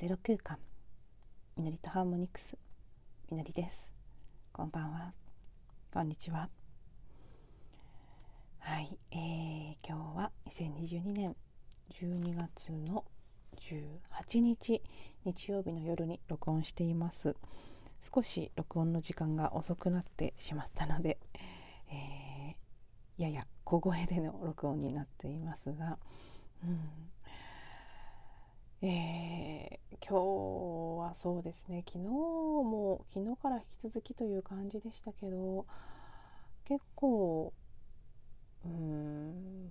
ゼロ空間みのりとハーモニクス。みのりです。こんばんは。こんにちは。はい、えー、今日は2022年12月の18日日曜日の夜に録音しています。少し録音の時間が遅くなってしまったので、えー、やや小声での録音になっていますが、うん、えー、今日はそうですね。昨日も昨日から引き続きという感じでしたけど結構うん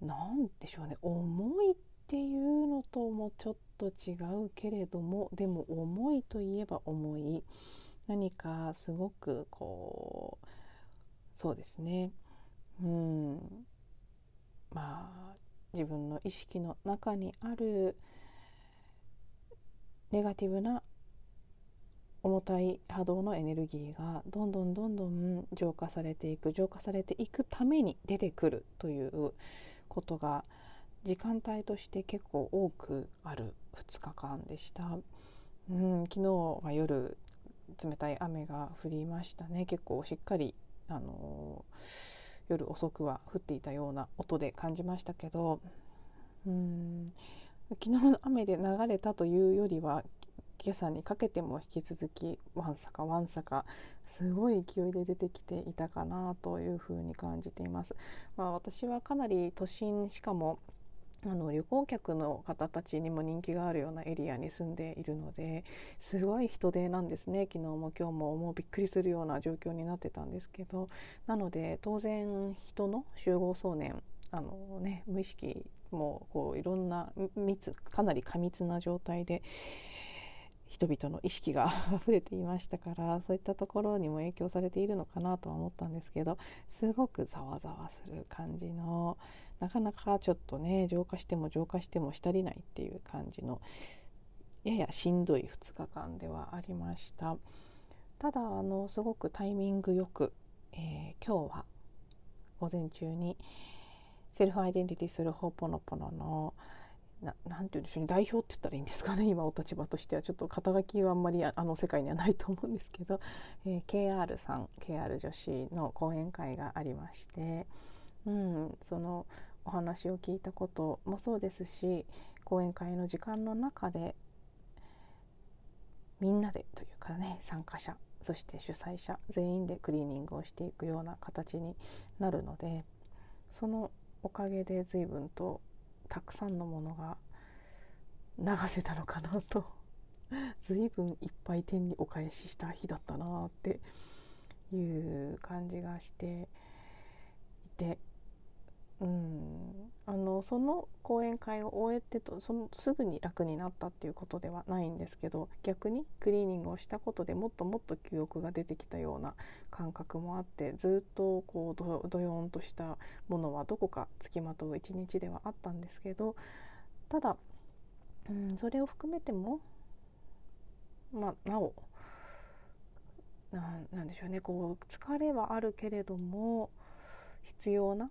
なんでしょうね。重いっていうのともちょっと違うけれどもでも重いといえば重い。何かすごくこうそうですね。うんまあ自分の意識の中にあるネガティブな重たい波動のエネルギーがどんどんどんどん浄化されていく浄化されていくために出てくるということが時間帯として結構多くある2日間でした。うん、昨日は夜冷たい雨が降りましたね結構しっかりあのー夜遅くは降っていたような音で感じましたけどうん昨日の雨で流れたというよりは今朝にかけても引き続きわんさかわんさかすごい勢いで出てきていたかなというふうに感じています。まあ、私はかなり都心しかもあの旅行客の方たちにも人気があるようなエリアに住んでいるのですごい人出なんですね。昨日も今日ももうびっくりするような状況になってたんですけど。なので当然人の集合想念あの、ね、無意識もこういろんな密かなり過密な状態で人々の意識が 溢れていましたからそういったところにも影響されているのかなとは思ったんですけどすごくざわざわする感じのなかなかちょっとね浄化しても浄化してもしたりないっていう感じのややしんどい2日間ではありました。ただあのすごくタイミングよく、えー、今日は午前中にセルフアイデンティティするホーポノポノのななんて言うんでしょうね代表って言ったらいいんですかね今お立場としては。ちょっと肩書きはあんまりあの世界にはないと思うんですけど、えー、KR さん KR 女子の講演会がありまして、うん、そのお話を聞いたこともそうですし講演会の時間の中でみんなでというかね参加者そして主催者全員でクリーニングをしていくような形になるのでそのおかげで随分とたくさんのものが流せたのかなと 随分いっぱい天にお返しした日だったなっていう感じがしていてうん。あのその講演会を終えてとそのすぐに楽になったっていうことではないんですけど逆にクリーニングをしたことでもっともっと記憶が出てきたような感覚もあってずっとこうどよんとしたものはどこかつきまとう一日ではあったんですけどただ、うん、それを含めてもまあなおなんでしょうね。こう疲れはあるけれども必要な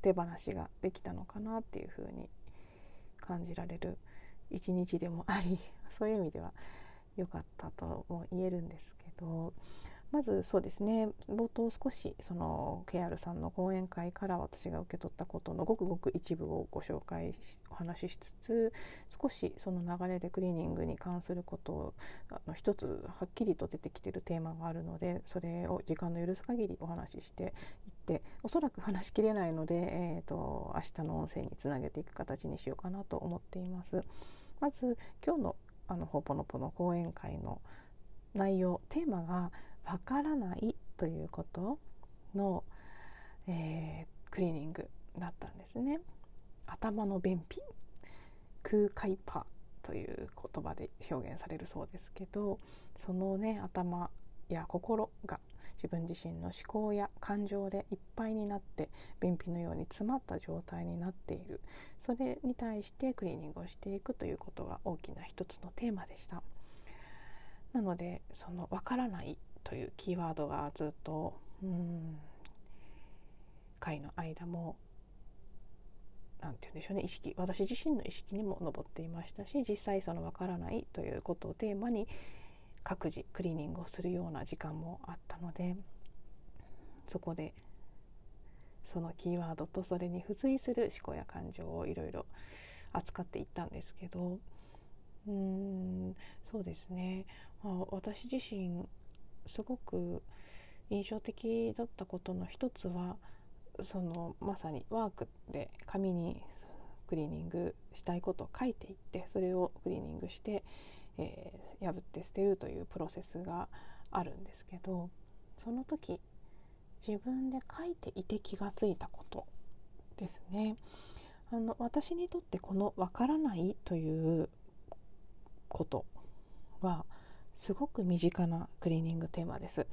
手放しができたのかなっていうふうに感じられる一日でもあり そういう意味では良かったとも言えるんですけどまずそうですね冒頭少しその KR さんの講演会から私が受け取ったことのごくごく一部をご紹介お話ししつつ少しその流れでクリーニングに関することをあの一つはっきりと出てきてるテーマがあるのでそれを時間の許す限りお話ししていっておそらく話しきれないので、えーと、明日の音声につなげていく形にしようかなと思っています。まず今日のあのほぽのぽの講演会の内容テーマがわからないということの、えー、クリーニングだったんですね。頭の便秘空海パという言葉で表現されるそうですけどそのね頭や心が自分自身の思考や感情でいっぱいになって便秘のように詰まった状態になっている。それに対してクリーニングをしていくということが大きな一つのテーマでした。なのでその「わからない」というキーワードがずっとうん回の間もなんて言うんでしょうね意識私自身の意識にも上っていましたし実際その分からないということをテーマに各自クリーニングをするような時間もあったのでそこでそのキーワードとそれに付随する思考や感情をいろいろ扱っていったんですけどうーんそうですね、まあ、私自身すごく印象的だったことの一つはそのまさにワークで紙にクリーニングしたいことを書いていってそれをクリーニングして、えー、破って捨てるというプロセスがあるんですけどその時自分で書いていて気がついたことですね。あの私にとってこの「わからない」ということはすごく身近なクリーニングテーマです。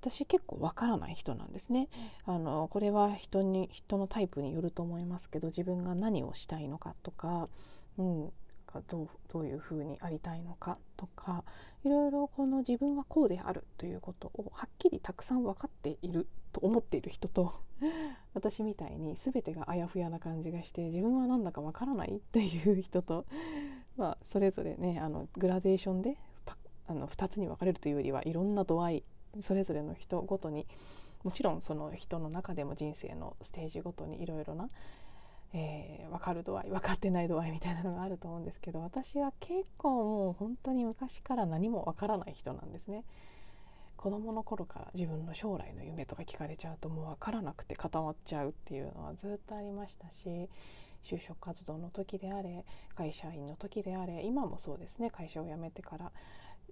私結構わからない人なんですね。あのこれは人に人のタイプによると思いますけど自分が何をしたいのかとか、うん、どうどういうふうにありたいのかとかいろいろこの自分はこうであるということをはっきりたくさん分かっていると思っている人と 私みたいに全てがあやふやな感じがして自分は何だか分からないっていう人と、まあ、それぞれねあのグラデーションであの2つに分かれるというよりはいろんな度合いそれぞれの人ごとにもちろんその人の中でも人生のステージごとにいろいろなえー、分かる度合い分かってない度合いみたいなのがあると思うんですけど私は結構もう本当に昔から何も分からない人なんですね。子供の頃から自分の将来の夢とか聞かれちゃうともう分からなくて固まっちゃうっていうのはずっとありましたし就職活動の時であれ会社員の時であれ今もそうですね会社を辞めてから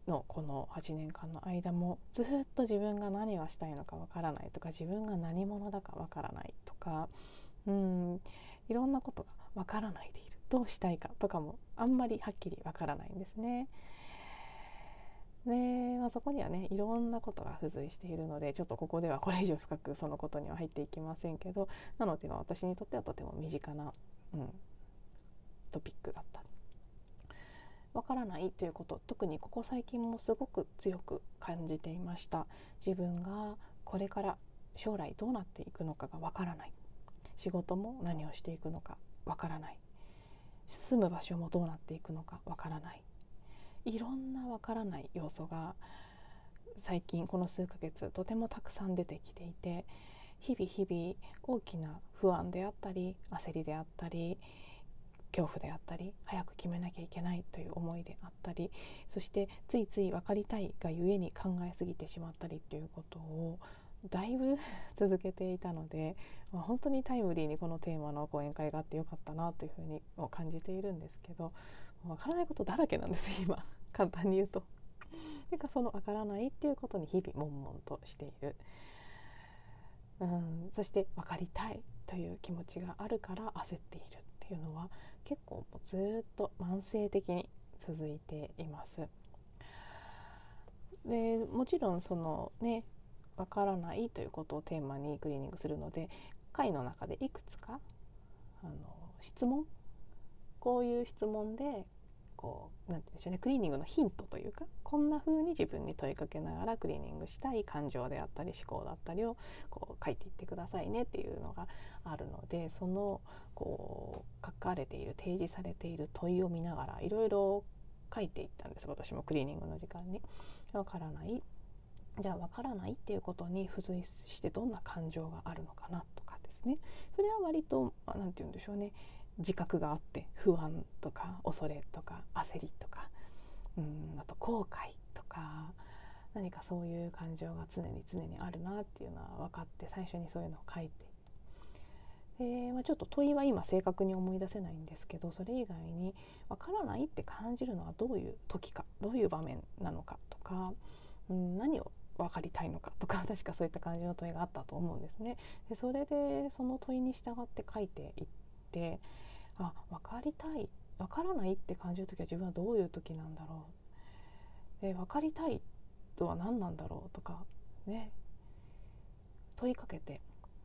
のこの8年間の間もずっと自分が何がしたいのかわからないとか自分が何者だかわからないとかうんいろんなことがわからないでいる。どうしたいかとかもあんまりはっきりわからないんですね。で、まあ、そこにはねいろんなことが付随しているのでちょっとここではこれ以上深くそのことには入っていきませんけどなので私にとってはとても身近な、うん、トピックだった。わからないということ特にここ最近もすごく強く感じていました。自分がこれから将来どうなっていくのかがわからない。仕事も何をしていくのかわからない。住む場所もどうなっていくのかわからない。いろんなわからない要素が最近この数ヶ月とてもたくさん出てきていて日々日々大きな不安であったり焦りであったり恐怖であったり早く決めなきゃいけないという思いであったりそしてついつい分かりたいがゆえに考えすぎてしまったりということをだいぶ 続けていたので、まあ、本当にタイムリーにこのテーマの講演会があってよかったなというふうに感じているんですけどわからないことだらけなんです 今簡単に言うと。なんかそのわからないっていうことに日々悶々としている。うんそして分かりたいという気持ちがあるから焦っているっていうのは結構もうずっと慢性的に続いています。でもちろんそのねわからないということをテーマにクリーニングするので回の中でいくつかあの質問？こういう質問でこうなんて言うんでしょうねクリーニングのヒントというかこんな風に自分に問いかけながらクリーニングしたい感情であったり思考だったりをこう書いていってくださいねっていうのがあるのでそのこう書かれている提示されている問いを見ながらいろいろ書いていったんです私もクリーニングの時間に。わからないじゃあ分からないっていうことに付随してどんな感情があるのかなとかですね。それは割と何て言うんでしょうね。自覚があって不安とか恐れとか焦りとかうんあと後悔とか何かそういう感情が常に常にあるなっていうのは分かって最初にそういうのを書いて。で、まあ、ちょっと問いは今正確に思い出せないんですけどそれ以外に分からないって感じるのはどういう時かどういう場面なのかとか、うん、何を分かりたいのかとか 確かそういった感じの問いがあったと思うんですね。でそれでその問いに従って書いていってあ分かりたい分からないって感じる時は自分はどういう時なんだろう。で分かりたいとは何なんだろうとかね。問いかけて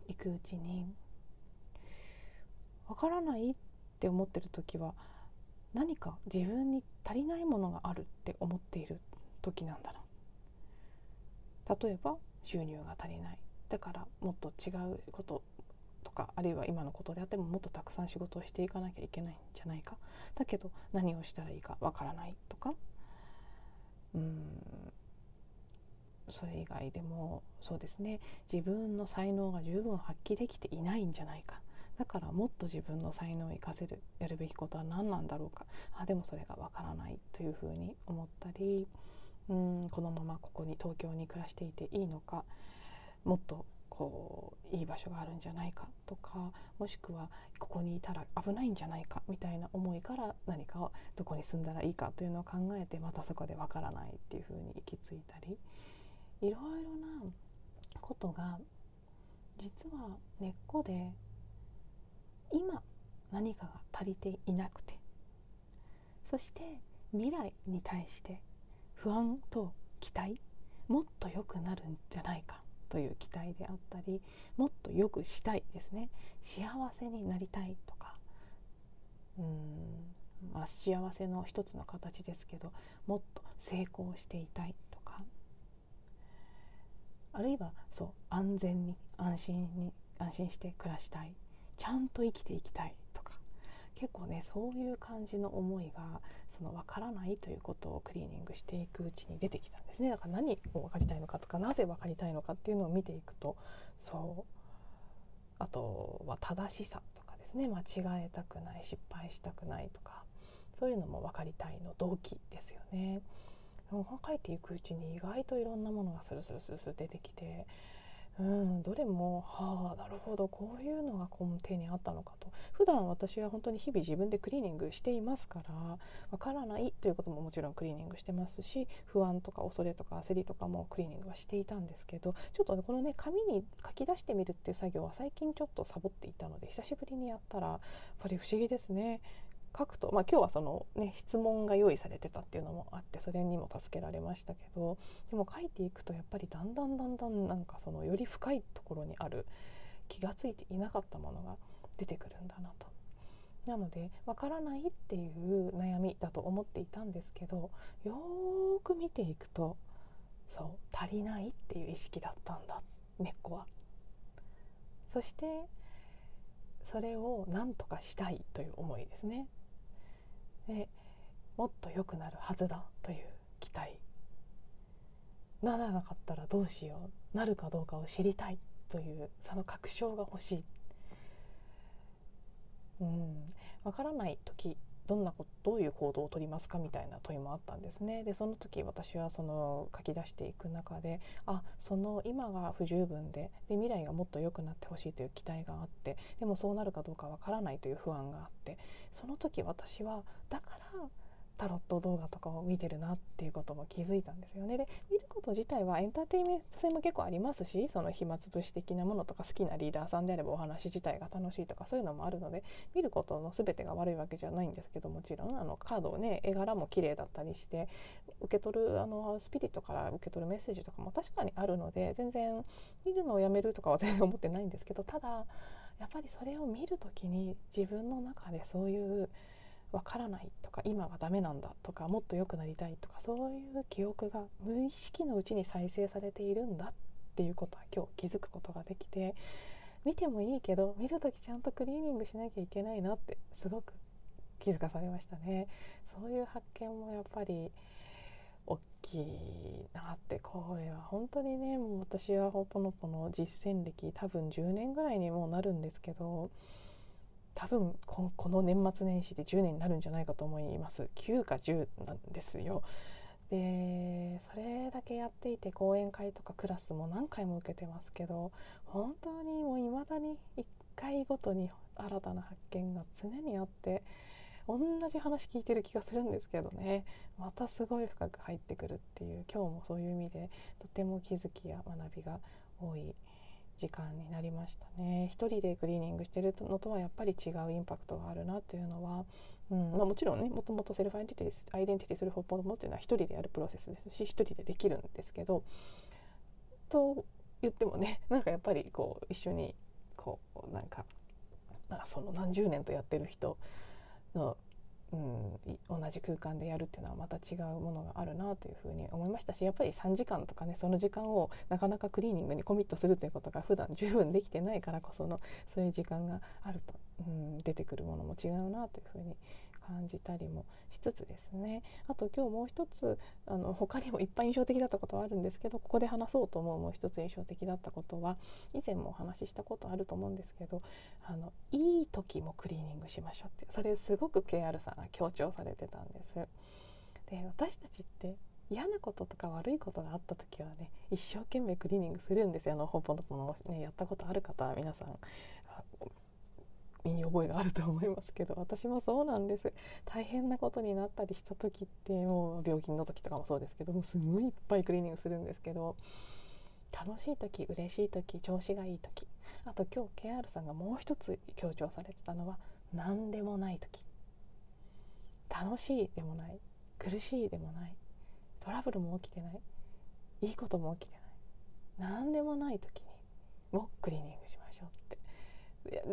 いくうちに分からないって思ってる時は何か自分に足りないものがあるって思っている時なんだな。例えば収入が足りない。だからもっと違うこととかあるいは今のことであってももっとたくさん仕事をしていかなきゃいけないんじゃないか。だけど何をしたらいいかわからないとか。うん。それ以外でもそうですね。自分の才能が十分発揮できていないんじゃないか。だからもっと自分の才能を生かせるやるべきことは何なんだろうか。あでもそれがわからないというふうに思ったり。うんこのままここに東京に暮らしていていいのかもっとこういい場所があるんじゃないかとかもしくはここにいたら危ないんじゃないかみたいな思いから何かをどこに住んだらいいかというのを考えてまたそこでわからないっていうふうに行き着いたりいろいろなことが実は根っこで今何かが足りていなくてそして未来に対して不安と期待もっと良くなるんじゃないかという期待であったりもっと良くしたいですね。幸せになりたいとか。うん、まあ、幸せの一つの形ですけどもっと成功していたいとか。あるいはそう安全に安心に安心して暮らしたい。ちゃんと生きていきたい。結構ねそういう感じの思いがその分からないということをクリーニングしていくうちに出てきたんですね。だから何を分かりたいのかとかなぜ分かりたいのかっていうのを見ていくとそう。あとは正しさとかですね。間違えたくない失敗したくないとかそういうのも分かりたいの動機ですよね。書いていくうちに意外といろんなものがスルスルスルスル出てきて、うん、どれもはあなるほどこういうのが根底にあったのかと。普段私は本当に日々自分でクリーニングしていますからわからないということももちろんクリーニングしてますし不安とか恐れとか焦りとかもクリーニングはしていたんですけどちょっとこのね紙に書き出してみるっていう作業は最近ちょっとサボっていたので久しぶりにやったらやっぱり不思議ですね。書くと、まあ、今日はその、ね、質問が用意されてたっていうのもあってそれにも助けられましたけどでも書いていくとやっぱりだんだんだんだんなんかそのより深いところにある気が付いていなかったものが出てくるんだなと。なのでわからないっていう悩みだと思っていたんですけどよーく見ていくとそう足りないっていう意識だったんだ根っこは。そしてそれを何とかしたいという思いですね。でもっと良くなるはずだという期待。ならなかったらどうしよう。なるかどうかを知りたいというその確証が欲しい。うん、分からない時どんなことどういう行動をとりますかみたいな問いもあったんですね。でその時私はその書き出していく中であその今が不十分でで未来がもっと良くなってほしいという期待があってでもそうなるかどうかわからないという不安があってその時私はだからタロット動画とかを見てるなっていうことも気づいたんですよね。で見ること自体はエンターテインメント性も結構ありますしその暇つぶし的なものとか好きなリーダーさんであればお話自体が楽しいとかそういうのもあるので見ることの全てが悪いわけじゃないんですけどもちろんあのカードをね絵柄も綺麗だったりして受け取るあのスピリットから受け取るメッセージとかも確かにあるので全然見るのをやめるとかは全然思ってないんですけどただやっぱりそれを見る時に自分の中でそういうわからないとか今はダメなんだとかもっと良くなりたいとかそういう記憶が無意識のうちに再生されているんだっていうことは今日気づくことができて見てもいいけど見る時ちゃんとクリーニングしなきゃいけないなってすごく気づかされましたね。そういう発見もやっぱり大きいなってこれは本当にねもう私はほぽのぽの実践歴多分10年ぐらいにもうなるんですけど多分この年末年始で10年になるんじゃないかと思います9か10なんですよ。でそれだけやっていて講演会とかクラスも何回も受けてますけど本当にもう未だに1回ごとに新たな発見が常にあって同じ話聞いてる気がするんですけどねまたすごい深く入ってくるっていう今日もそういう意味でとても気づきや学びが多い時間になりましたね。一人でクリーニングしてるのとはやっぱり違うインパクトがあるなというのは、うんまあ、もちろんねもともとセルフアイデンティティアイデンティティする方法もっていうのは一人でやるプロセスですし一人でできるんですけどと言ってもね なんかやっぱりこう一緒にこうなんかその何十年とやってる人のうん、同じ空間でやるっていうのはまた違うものがあるなというふうに思いましたしやっぱり3時間とかねその時間をなかなかクリーニングにコミットするということが普段十分できてないからこそのそういう時間があると、うん、出てくるものも違うなというふうに感じたりもしつつですねあと今日もう一つあの他にもいっぱい印象的だったことはあるんですけどここで話そうと思うもう一つ印象的だったことは以前もお話ししたことあると思うんですけどあのいい時もクリーニングしましょうってそれすごく KR さんが強調されてたんです。で私たちって嫌なこととか悪いことがあった時はね一生懸命クリーニングするんですよあのほぽのぽもねやったことある方は皆さん身に覚えがあると思いますけど 私もそうなんです。大変なことになったりした時ってもう病気の時とかもそうですけどもすごいいっぱいクリーニングするんですけど楽しい時嬉しい時調子がいい時あと今日 KR さんがもう一つ強調されてたのは何でもない時。楽しいでもない。苦しいでもない。トラブルも起きてない。いいことも起きてない。何でもない時にもクリーニングしましょうって。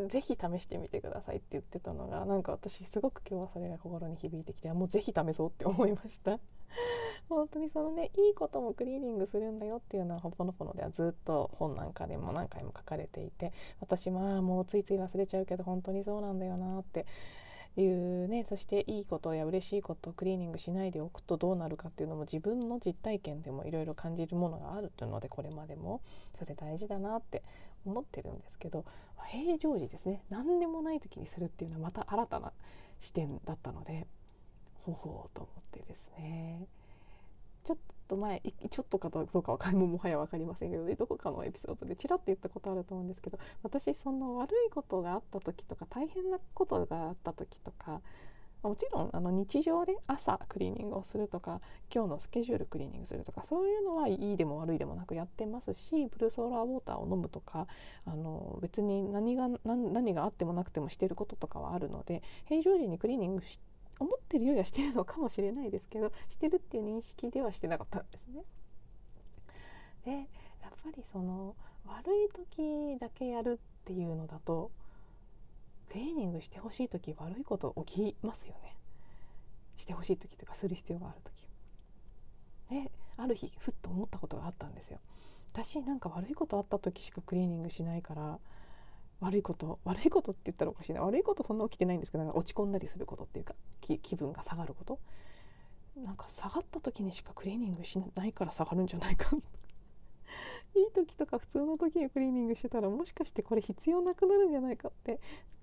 ぜひ試してみてくださいって言ってたのがなんか私すごく今日はそれが心に響いてきてもうぜひ試そうって思いました。本当にそのね。いいこともクリーニングするんだよっていうのはほぽのぽのではずっと本なんかでも何回も書かれていて私まあもうついつい忘れちゃうけど本当にそうなんだよなっていうねそしていいことや嬉しいことをクリーニングしないでおくとどうなるかっていうのも自分の実体験でもいろいろ感じるものがあるというのでこれまでもそれ大事だなって思ってるんですけど平常時ですね何でもない時にするっていうのはまた新たな視点だったのでほほうと思ってですね。ちょっと前ちょっとかどうかはももはや分かりませんけど、ね、どこかのエピソードでちらっと言ったことあると思うんですけど私その悪いことがあった時とか大変なことがあった時とかもちろんあの日常で朝クリーニングをするとか今日のスケジュールクリーニングするとかそういうのはいいでも悪いでもなくやってますしブルーソーラーウォーターを飲むとかあの別に何が何何があってもなくてもしてることとかはあるので平常時にクリーニングし思ってるよりはしてるのかもしれないですけど してるっていう認識ではしてなかったんですね。でやっぱりその悪い時だけやるっていうのだとクリーニングしてほしい時悪いこと起きますよね。してほしい時とかする必要がある時。である日ふっと思ったことがあったんですよ。私なんか悪いことあった時しかクリーニングしないから悪いこと悪いことって言ったらおかしいな。悪いことそんな起きてないんですけどなんか落ち込んだりすることっていうか気分が下がること。なんか下がった時にしかクリーニングしないから下がるんじゃないかいい時とか普通の時にクリーニングしてたらもしかしてこれ必要なくなるんじゃないかって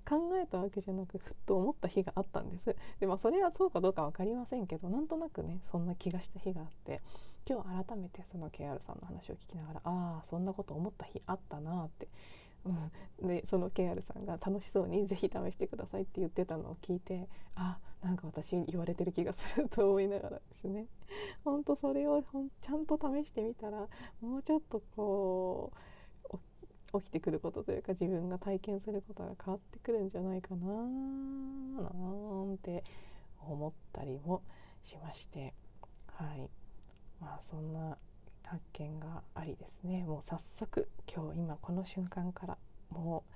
考えたわけじゃなくふっと思った日があったんです。で、まあ、それはそうかどうか分かりませんけどなんとなくねそんな気がした日があって今日改めてその KR さんの話を聞きながらああそんなこと思った日あったなって。うん、でその KR さんが楽しそうに「ぜひ試してください」って言ってたのを聞いてああなんか私言われてる気がすると思いながらですね。ほんとそれをちゃんと試してみたらもうちょっとこう起きてくることというか自分が体験することが変わってくるんじゃないかななんて思ったりもしまして。はい。まあそんな発見がありですね。もう早速今日今この瞬間からもう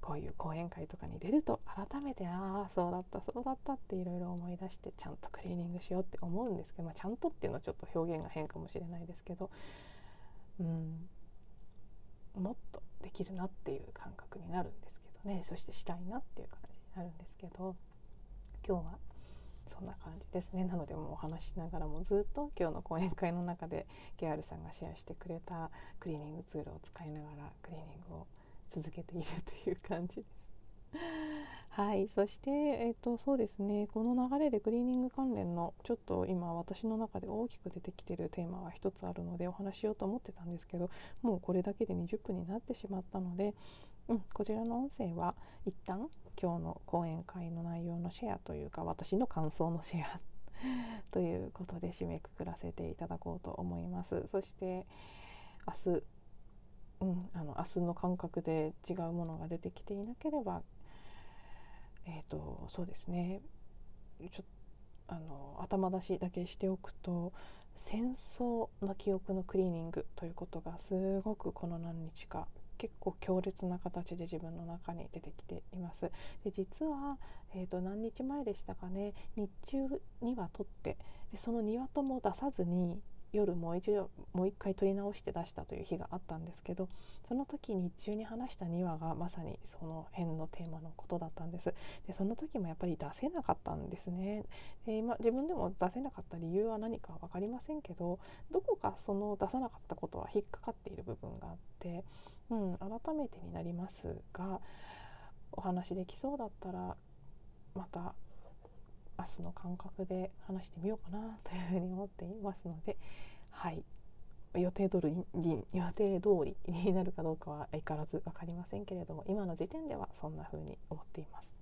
こういう講演会とかに出ると改めてああそうだったそうだったっていろいろ思い出してちゃんとクリーニングしようって思うんですけど、まあ、ちゃんとっていうのはちょっと表現が変かもしれないですけど、うん、もっとできるなっていう感覚になるんですけどね。そしてしたいなっていう感じになるんですけど今日はそんな感じですね。なのでもうお話しながらもずっと今日の講演会の中でゲアルさんがシェアしてくれたクリーニングツールを使いながらクリーニングを続けているという感じです。はい、そして、えーと、そうですねこの流れでクリーニング関連のちょっと今私の中で大きく出てきてるテーマが一つあるのでお話しようと思ってたんですけどもうこれだけで20分になってしまったので、うん、こちらの音声は一旦今日の講演会の内容のシェアというか私の感想のシェア ということで締めくくらせていただこうと思います。そして明日うん、あの明日の感覚で違うものが出てきていなければえっ、ー、とそうですね。ちょあの頭出しだけしておくと戦争の記憶のクリーニングということがすごくこの何日か結構強烈な形で自分の中に出てきています。で実は、えー、と何日前でしたかね。日中には撮ってでその2話とも出さずに夜もう一度もう一回撮り直して出したという日があったんですけどその時日中に話した2話がまさにその辺のテーマのことだったんです。でその時もやっぱり出せなかったんですね。で今自分でも出せなかった理由は何か分かりませんけどどこかその出さなかったことは引っかかっている部分があって、うん、改めてになりますがお話できそうだったらまた明日の感覚で話してみようかなというふうに思っていますのではい予定通り予定通りになるかどうかは相変わらず分かりませんけれども今の時点ではそんな風に思っています。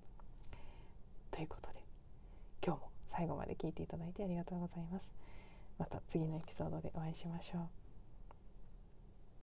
ということで今日も最後まで聞いていただいてありがとうございます。また次のエピソードでお会いしましょう。